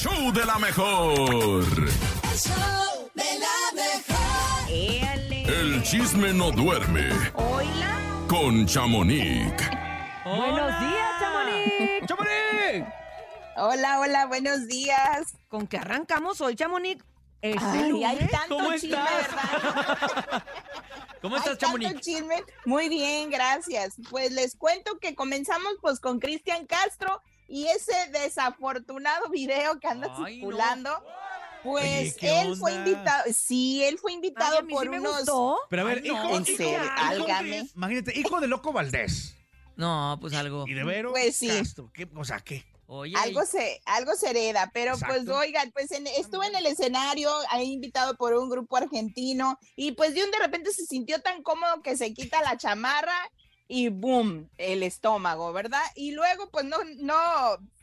show de la mejor. El show de la mejor. El chisme no duerme Oila. con Chamonix. Buenos días, Chamonix. ¡Chamonix! Hola, hola, buenos días. ¿Con qué arrancamos hoy, Chamonix? Este Ay, hay tanto ¿Cómo chisme. ¿Cómo estás, Chamonix? Muy bien, gracias. Pues les cuento que comenzamos pues con Cristian Castro y ese desafortunado video que anda Ay, no. circulando. Pues Oye, ¿qué él fue invitado, sí, él fue Ay, invitado a mí por sí me unos gustó. Pero a ver, Ay, hijo, no, en hijo- serio, hijo álgame. de- Imagínate, hijo de Loco Valdés. No, pues algo. Y de Vero Pues sí. Castro. ¿Qué, o sea, ¿qué? Oye, Algo se, algo se hereda, pero pues oigan, pues en- estuve en el escenario, ahí invitado por un grupo argentino, y pues de un de repente se sintió tan cómodo que se quita la chamarra y boom, el estómago, ¿verdad? Y luego pues no, no,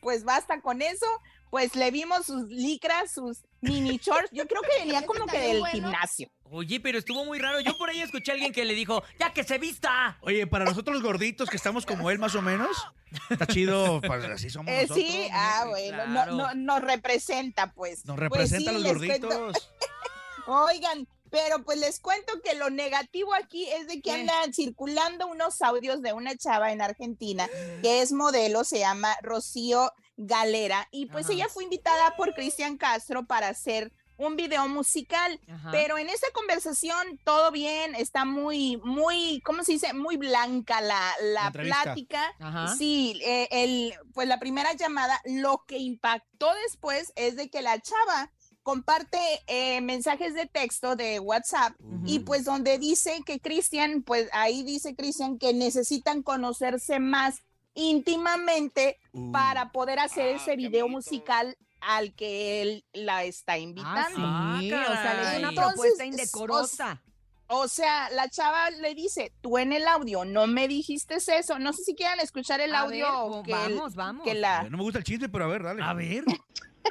pues basta con eso, pues le vimos sus licras, sus mini shorts, yo creo que venía como que del gimnasio. oye, pero estuvo muy raro. Yo por ahí escuché a alguien que le dijo, ¡ya que se vista! Oye, para nosotros los gorditos que estamos como él más o menos, está chido, pues así somos Eh, nosotros. sí, ah, bueno, no, claro. no, nos representa pues. Nos Pues representa sí, a los gorditos. Oigan, pero pues les cuento que lo negativo aquí es de que andan circulando unos audios de una chava en Argentina que es modelo, se llama Rocío Galera, y pues Ajá. ella fue invitada por Cristian Castro para hacer un video musical, Ajá. pero en esa conversación todo bien, está muy, muy, ¿cómo se dice? Muy blanca la, la plática. Ajá. Sí, eh, el, pues la primera llamada, lo que impactó después es de que la chava comparte eh, mensajes de texto de WhatsApp y pues donde dice que Cristian, pues ahí dice Cristian que necesitan conocerse más íntimamente Uh. para poder hacer ese video musical al que él la está Ah, invitando. sí, o sea, le hizo una Entonces, propuesta es- indecorosa. O sea, la chava le dice, tú en el audio no me dijiste eso. No sé si quieran escuchar el A audio ver, o que, el- vamos, vamos. que la... No me gusta el chiste, pero a ver, dale. A ver.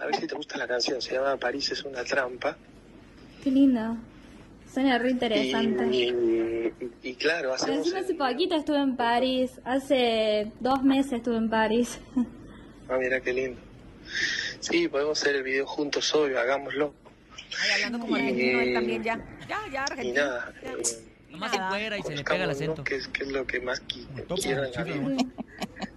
A ver si te gusta la canción, se llama París es una trampa. Qué lindo. Suena re Y, interesante. y- y claro, Pero hacemos... encima hace el- poquito estuve en París. Hace dos meses estuve en París. Ah, mira qué lindo. Sí, podemos hacer el video juntos hoy, hagámoslo. Ay, hablando como Y- argentino, él también ya. Ya, ya, Y argentino. nada, Ya. eh, Nomás se Nada. fuera y se le pega el acento. Que es, que es lo que más qui- quiero en la vida.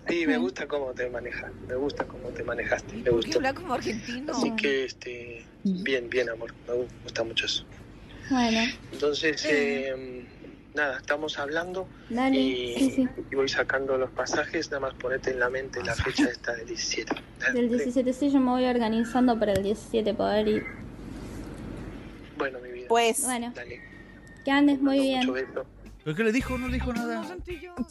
Sí, me gusta cómo te manejas, me gusta cómo te manejaste, me ¿Por qué gustó. habla como argentino? Así que, este, bien, bien, amor, me gusta mucho eso. Bueno, Entonces, eh, nada, estamos hablando dale. y, Sí, sí. y voy sacando los pasajes, nada más ponete en la mente la fecha esta del 17. Dale. Del 17 sí, yo me voy organizando para el 17 poder ir. Bueno, mi vida. Pues Bueno, Dale. que andes muy Mucho bien. beso. ¿Pero qué le dijo? No le dijo nada.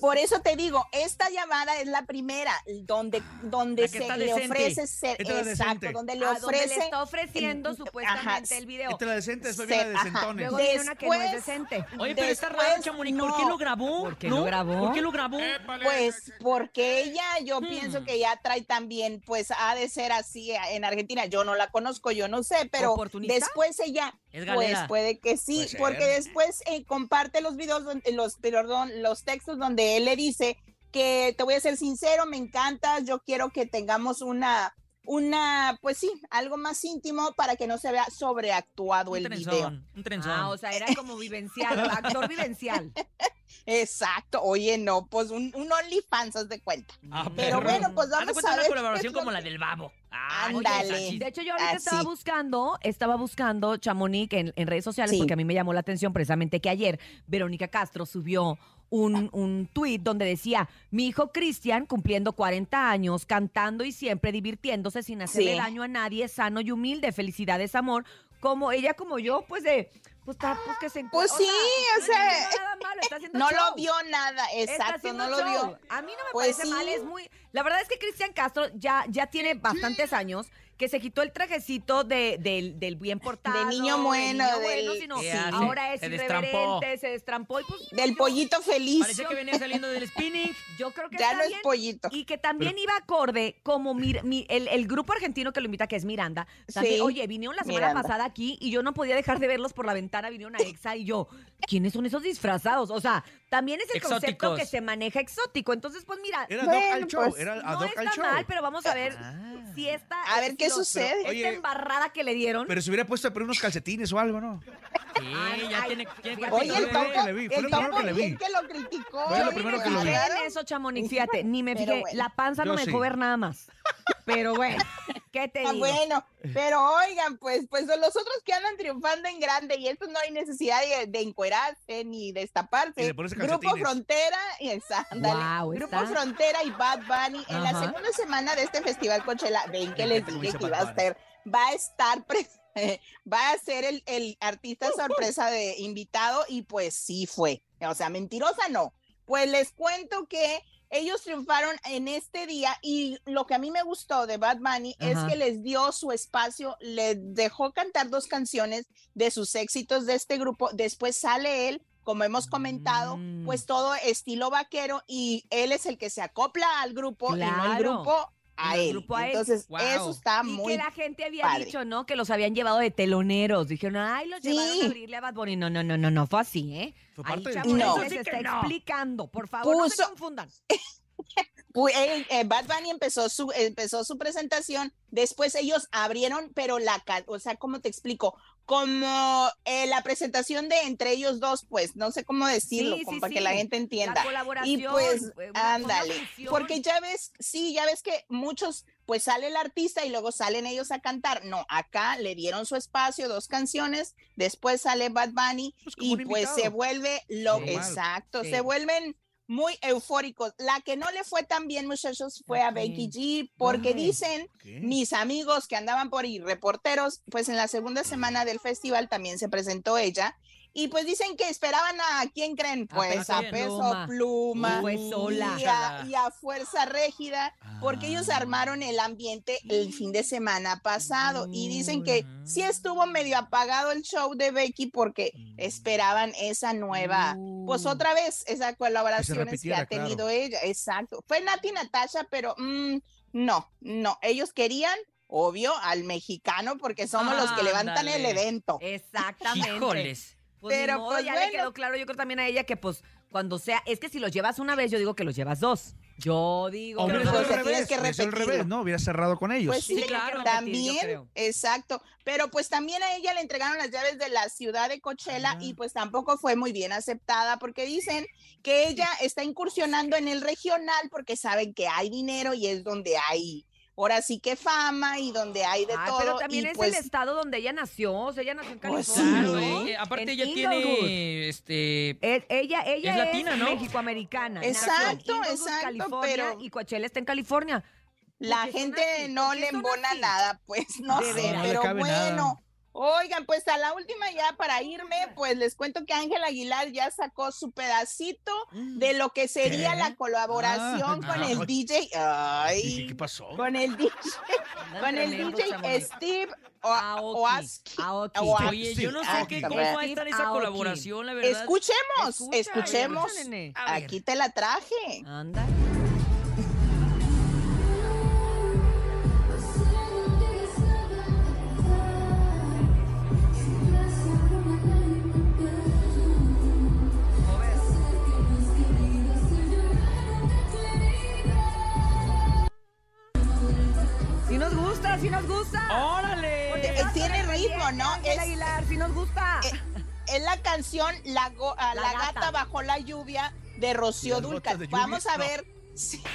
por eso te digo, esta llamada es la primera, donde, donde se le decente. ofrece ser, Esta exacto, decente. donde le A donde le ofrece está ofreciendo Ajá, supuestamente el video. Esta es la decente, después viene la ajá. Luego viene una que no es Después- decente. Oye, pero está raro, Después, Chamonix. ¿Por qué no. lo grabó? ¿Por qué ¿No? lo grabó? ¿Por qué lo grabó? Pues porque ella, yo Hmm. pienso que ya trae también, pues ha de ser así en Argentina. Yo no la conozco, yo no sé, pero después ella, Es pues puede que sí, Puede ser. porque después eh, comparte los videos, donde- los, perdón, los textos donde él le dice que te voy a ser sincero, me encantas, yo quiero que tengamos una, una, pues sí, algo más íntimo para que no se vea sobreactuado Un el video. trenzón. Un trenzón. Ah, o sea, era como vivencial, actor vivencial. Exacto, oye, no, pues un, un OnlyFans, haz de cuenta. Ah, Pero perro. bueno, pues vamos cuenta a una ver. colaboración qué es como la del babo. Ay, Ándale. De hecho, yo ahorita Así. estaba buscando, estaba buscando Chamonix en, en redes sociales Sí. porque a mí me llamó la atención precisamente que ayer Verónica Castro subió un, un tuit donde decía, mi hijo Cristian cumpliendo 40 años, cantando y siempre divirtiéndose sin hacerle Sí. daño a nadie, sano y humilde, felicidades, amor. Como ella, como yo, pues de, pues, está, pues que se Pues encuentra- sí, o no sea, malo, está haciendo No lo vio nada, exacto, no lo show. vio. A mí no me Pues parece sí. mal, es muy... La verdad es que Cristian Castro ya, ya tiene bastantes años que se quitó el trajecito de, del, del bien portado. De niño bueno, niño bueno, del- sino Sí, ahora es se destrampó. irreverente, se destrampó y pues... Del yo- pollito feliz. Parecía que venía saliendo del spinning. Yo creo que Ya está no es pollito. Y que también iba acorde como mi- el, el grupo argentino que lo invita, que es Miranda. También, Sí, oye, vinieron la semana Miranda. pasada aquí y yo no podía dejar de verlos por la ventana. Vinieron a Exa y yo, ¿quiénes son esos disfrazados? O sea, también es el concepto que se maneja exótico. Entonces, pues mira, Era Bueno, Doc al show. pues, Era a no Doc al está show. mal, pero vamos a ver Ah. si esta... A ver si qué sucede. Esta Oye, embarrada que le dieron. Pero se hubiera puesto a poner unos calcetines o algo, ¿no? Sí, ya Ay, tiene, tiene Oye, el Fue lo topo, primero que le vi, fue el lo primero que le vi. que lo criticó. Fue lo ¿eh? primero Ni que lo vi. eso, Chamonix, fíjate, ni me Pero fijé. bueno. La panza no me dejó sí. ver nada más. Pero bueno, ¿qué te Ah, digo? bueno, pero oigan, pues, pues los otros que andan triunfando en grande y estos no hay necesidad de, de encuerarse ni destaparse. De Grupo. Frontera, y esa. Guau, Grupo Frontera y Bad Bunny en la Ajá. segunda semana de este festival Coachella. Ven que les dije que iba a ser, va a estar va a ser el, el artista sorpresa de invitado y pues sí fue. O sea, mentirosa no. Pues les cuento que ellos triunfaron en este día y lo que a mí me gustó de Bad Bunny es que les dio su espacio, les dejó cantar dos canciones de sus éxitos de este grupo, después sale él, como hemos comentado, Mm. pues todo estilo vaquero y él es el que se acopla al grupo y no el Claro. grupo a no él. grupo a él. Entonces, Wow. eso está Y muy que la gente había padre. dicho, ¿no? Que los habían llevado de teloneros. Dijeron, ay, los llevaron Sí. a abrirle a Bad Bunny. No, no, no, no, no fue así, ¿eh? Fue Ahí les Eso sí está que no. explicando. Por favor, no se Puso- confundan. Pu- eh, eh, Bad Bunny empezó su, empezó su presentación, después ellos abrieron, pero la, o sea, ¿cómo te explico? Como eh, la presentación de entre ellos dos, pues, no sé cómo decirlo, Sí, como sí, para que la gente entienda. La colaboración. Y pues, ándale, porque ya ves, sí, ya ves que muchos, pues sale el artista y luego salen ellos a cantar. No, acá le dieron su espacio, dos canciones, después sale Bad Bunny Pues y pues se vuelve lo Normal. exacto, Sí. se vuelven muy eufóricos. La que no le fue tan bien, muchachos, fue a. Becky G, porque Ay. dicen mis amigos que andaban por ahí, reporteros, pues en la segunda semana del festival también se presentó ella. Y pues dicen que esperaban a quién creen, A pues Peso a Pluma. Peso Pluma. Y fue y sola. a, y a Fuerza Régida, porque ellos Ah. armaron el ambiente el fin de semana pasado y dicen que Mm. sí estuvo medio apagado el show de Becky porque esperaban esa nueva, pues Uh. otra vez, esas colaboraciones que, repitiera, ha tenido claro. ella, exacto. Fue Nati Natasha, pero mm, no, no, ellos querían, obvio, al mexicano porque somos los que levantan el Ándale. evento. Exactamente. Híjoles. Pues ni Pero, modo, pues, ya le bueno. quedó claro, yo creo también a ella que pues cuando sea, es que si los llevas una vez, yo digo que los llevas dos. Yo digo. Pero sido al revés, que sido al revés, ¿no? Hubiera cerrado con ellos. Pues Sí, sí, claro. repetir, también, exacto. Pero pues también a ella le entregaron las llaves de la ciudad de Coachella Ah. y pues tampoco fue muy bien aceptada porque dicen que ella está incursionando en el regional porque saben que hay dinero y es donde hay ahora sí que fama y donde hay de Ay, todo. pero también y es pues, el estado donde ella nació, o sea, ella nació en Pues California. Claro, Sí. ¿no? eh, aparte En ella Inglewood. tiene este Es- ella ella Es es, latina, ¿no? Mexicoamericana. nació en Exacto, Inglewood, exacto, California, pero- y Coachella está en California. la gente no le embona nada, pues no sé, pero nada. Oigan, pues a la última ya para irme, pues les cuento que Ángel Aguilar ya sacó su pedacito de lo que sería ¿Qué? la colaboración Ah, con ah, el. DJ. Ay, ¿qué pasó? con el DJ, con el DJ. Steve Oaski. Oye, yo no sé qué cómo va a estar esa Aoki. colaboración, la verdad. Escuchemos, Escucha, escuchemos. escucha. Aquí te la traje. Anda. ¿No? Ángel Es- Aguilar, si nos gusta. Eh, Es la canción La, go- La La gata. gata. bajo la lluvia de Rocío de lluvia, Vamos a no. ver.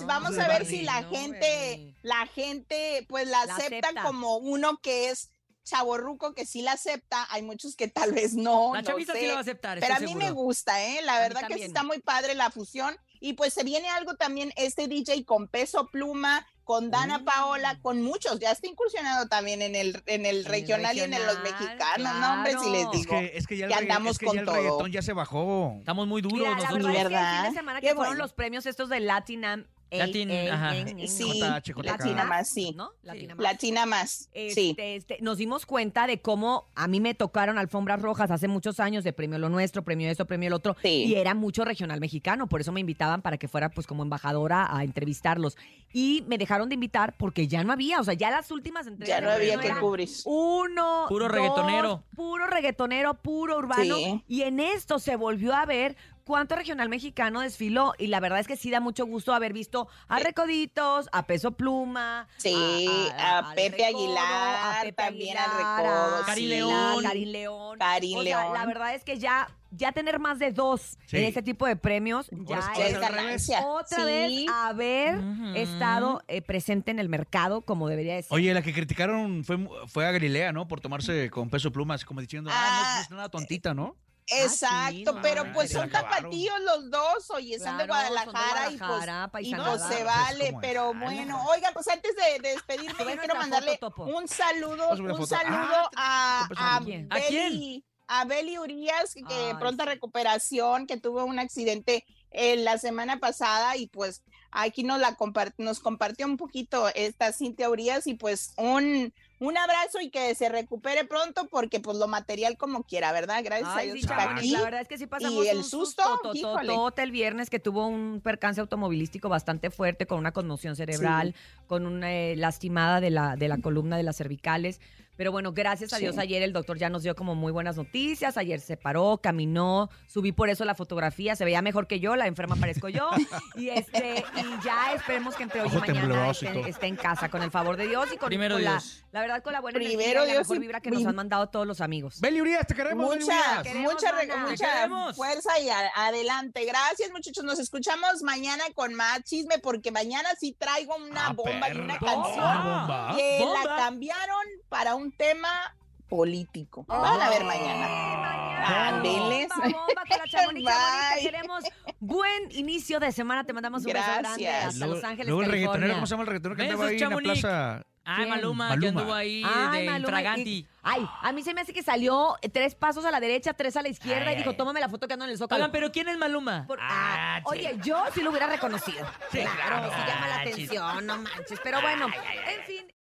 No, vamos a ver si la no, gente, la gente, pues la, La acepta, acepta. como uno que es chaborruco, que sí la acepta. Hay muchos que tal vez no. La no sí sé. la va a aceptar, Pero a mí me gusta, ¿eh? La A verdad que sí está muy padre la fusión. Y pues se viene algo también, este DJ con peso pluma, con Dana Mm. Paola, con muchos. Ya está incursionado también en el, en el el regional y en el- los regional, mexicanos. No, hombre, si les claro. Es digo. que, es que ya el, que andamos es que con ya el todo. reggaetón ya se bajó. Estamos muy duros Mira, la verdad es que el fin de semana Qué que fueron bueno. los premios estos de Latinam, Latin, Ey, ey, ajá. ey, ey, Sí, JH. Latina más, sí. ¿No? Latina más. Latina más, sí. Este, este, nos dimos cuenta de cómo a mí me tocaron alfombras rojas hace muchos años de premio lo nuestro, premio esto, premio el otro, Sí. y era mucho regional mexicano, por eso me invitaban para que fuera pues como embajadora a entrevistarlos. Y me dejaron de invitar porque ya no había, o sea, ya las últimas entregas Ya no había que cubrir. Uno, Puro dos, reggaetonero. Puro reggaetonero, puro urbano. Sí. Y en esto se volvió a ver cuánto regional mexicano desfiló. Y la verdad es que sí da mucho gusto haber visto a Recoditos, a Peso Pluma. Sí, a al Pepe Recodo, Aguilar, también al Recodo, a Karin sí, León. Karin León. O sea, León. la verdad es que ya, ya tener más de dos Sí. en este tipo de premios, ya es ganancia. otra Sí. vez haber estado eh, presente en el mercado como debería de ser. Oye, la que criticaron fue, fue a Galilea, ¿no? Por tomarse con peso plumas, como diciendo, ah, no, Ah, no es nada tontita, ¿no? Exacto, no pero pues son tapatíos los dos, oye, son de Claro, son de Guadalajara, y pues, y pues se Pues, vale, pero bueno, oigan, pues antes de, de despedirme, Sube yo quiero mandarle foto, un saludo, un saludo Ah, a, a ¿a quién? ¿A quién? Beli, a Beli Urias, que Ay, pronta recuperación, que tuvo un accidente eh, la semana pasada y pues aquí nos la compart- nos compartió un poquito esta Cintia Urias y pues un un abrazo y que se recupere pronto porque pues lo material como quiera, ¿verdad? Gracias a Dios sí, está Chamonix, aquí. la verdad es que sí pasamos y el un susto, híjole. totototote el viernes que tuvo un percance automovilístico bastante fuerte con una conmoción cerebral, con una eh, lastimada de la, de la columna de las cervicales. Pero bueno, gracias a Sí. Dios ayer el doctor ya nos dio como muy buenas noticias. Ayer se paró, caminó, subí por eso la fotografía, se veía mejor que yo, la enferma parezco yo. y este y ya esperemos que entre hoy y mañana esté, esté en casa con el favor de Dios y con, Primero con la, Dios. la verdad con la buena Primero energía y la Dios mejor y vibra que nos prim- han mandado todos los amigos. Beli Urias, te queremos, Beli Mucha. Queremos, mucha, re- mana. mucha Queremos. fuerza y a- adelante. Gracias, muchachos. Nos escuchamos mañana con más chisme porque mañana sí traigo una Ah, bomba y una perra. canción Bomba. que Bomba. la cambiaron para un tema político. Van a ver mañana. Ándeles. Chamonix, chamonix, Bye. queremos buen inicio de semana. Te mandamos un beso grande Gracias. hasta Los Ángeles, luego el reggaetonero, California. ¿cómo se llama el reggaetonero que andaba ahí en la Chamonix. plaza? Ah, ¿Quién? Maluma, que Maluma. anduvo ahí Ay, de Maluma, infraganti. y- Ay, a mí se me hace que salió tres pasos a la derecha, tres a la izquierda Ay, y dijo, ay. tómame la foto que ando en el zócalo. Oigan, pero ¿quién es Maluma? Por- Ah, ah, oye, yo sí lo hubiera reconocido. Sí, claro, claro. sí llama la Ah, chis- atención, no manches. Pero bueno, Ay, ay, ay, en fin.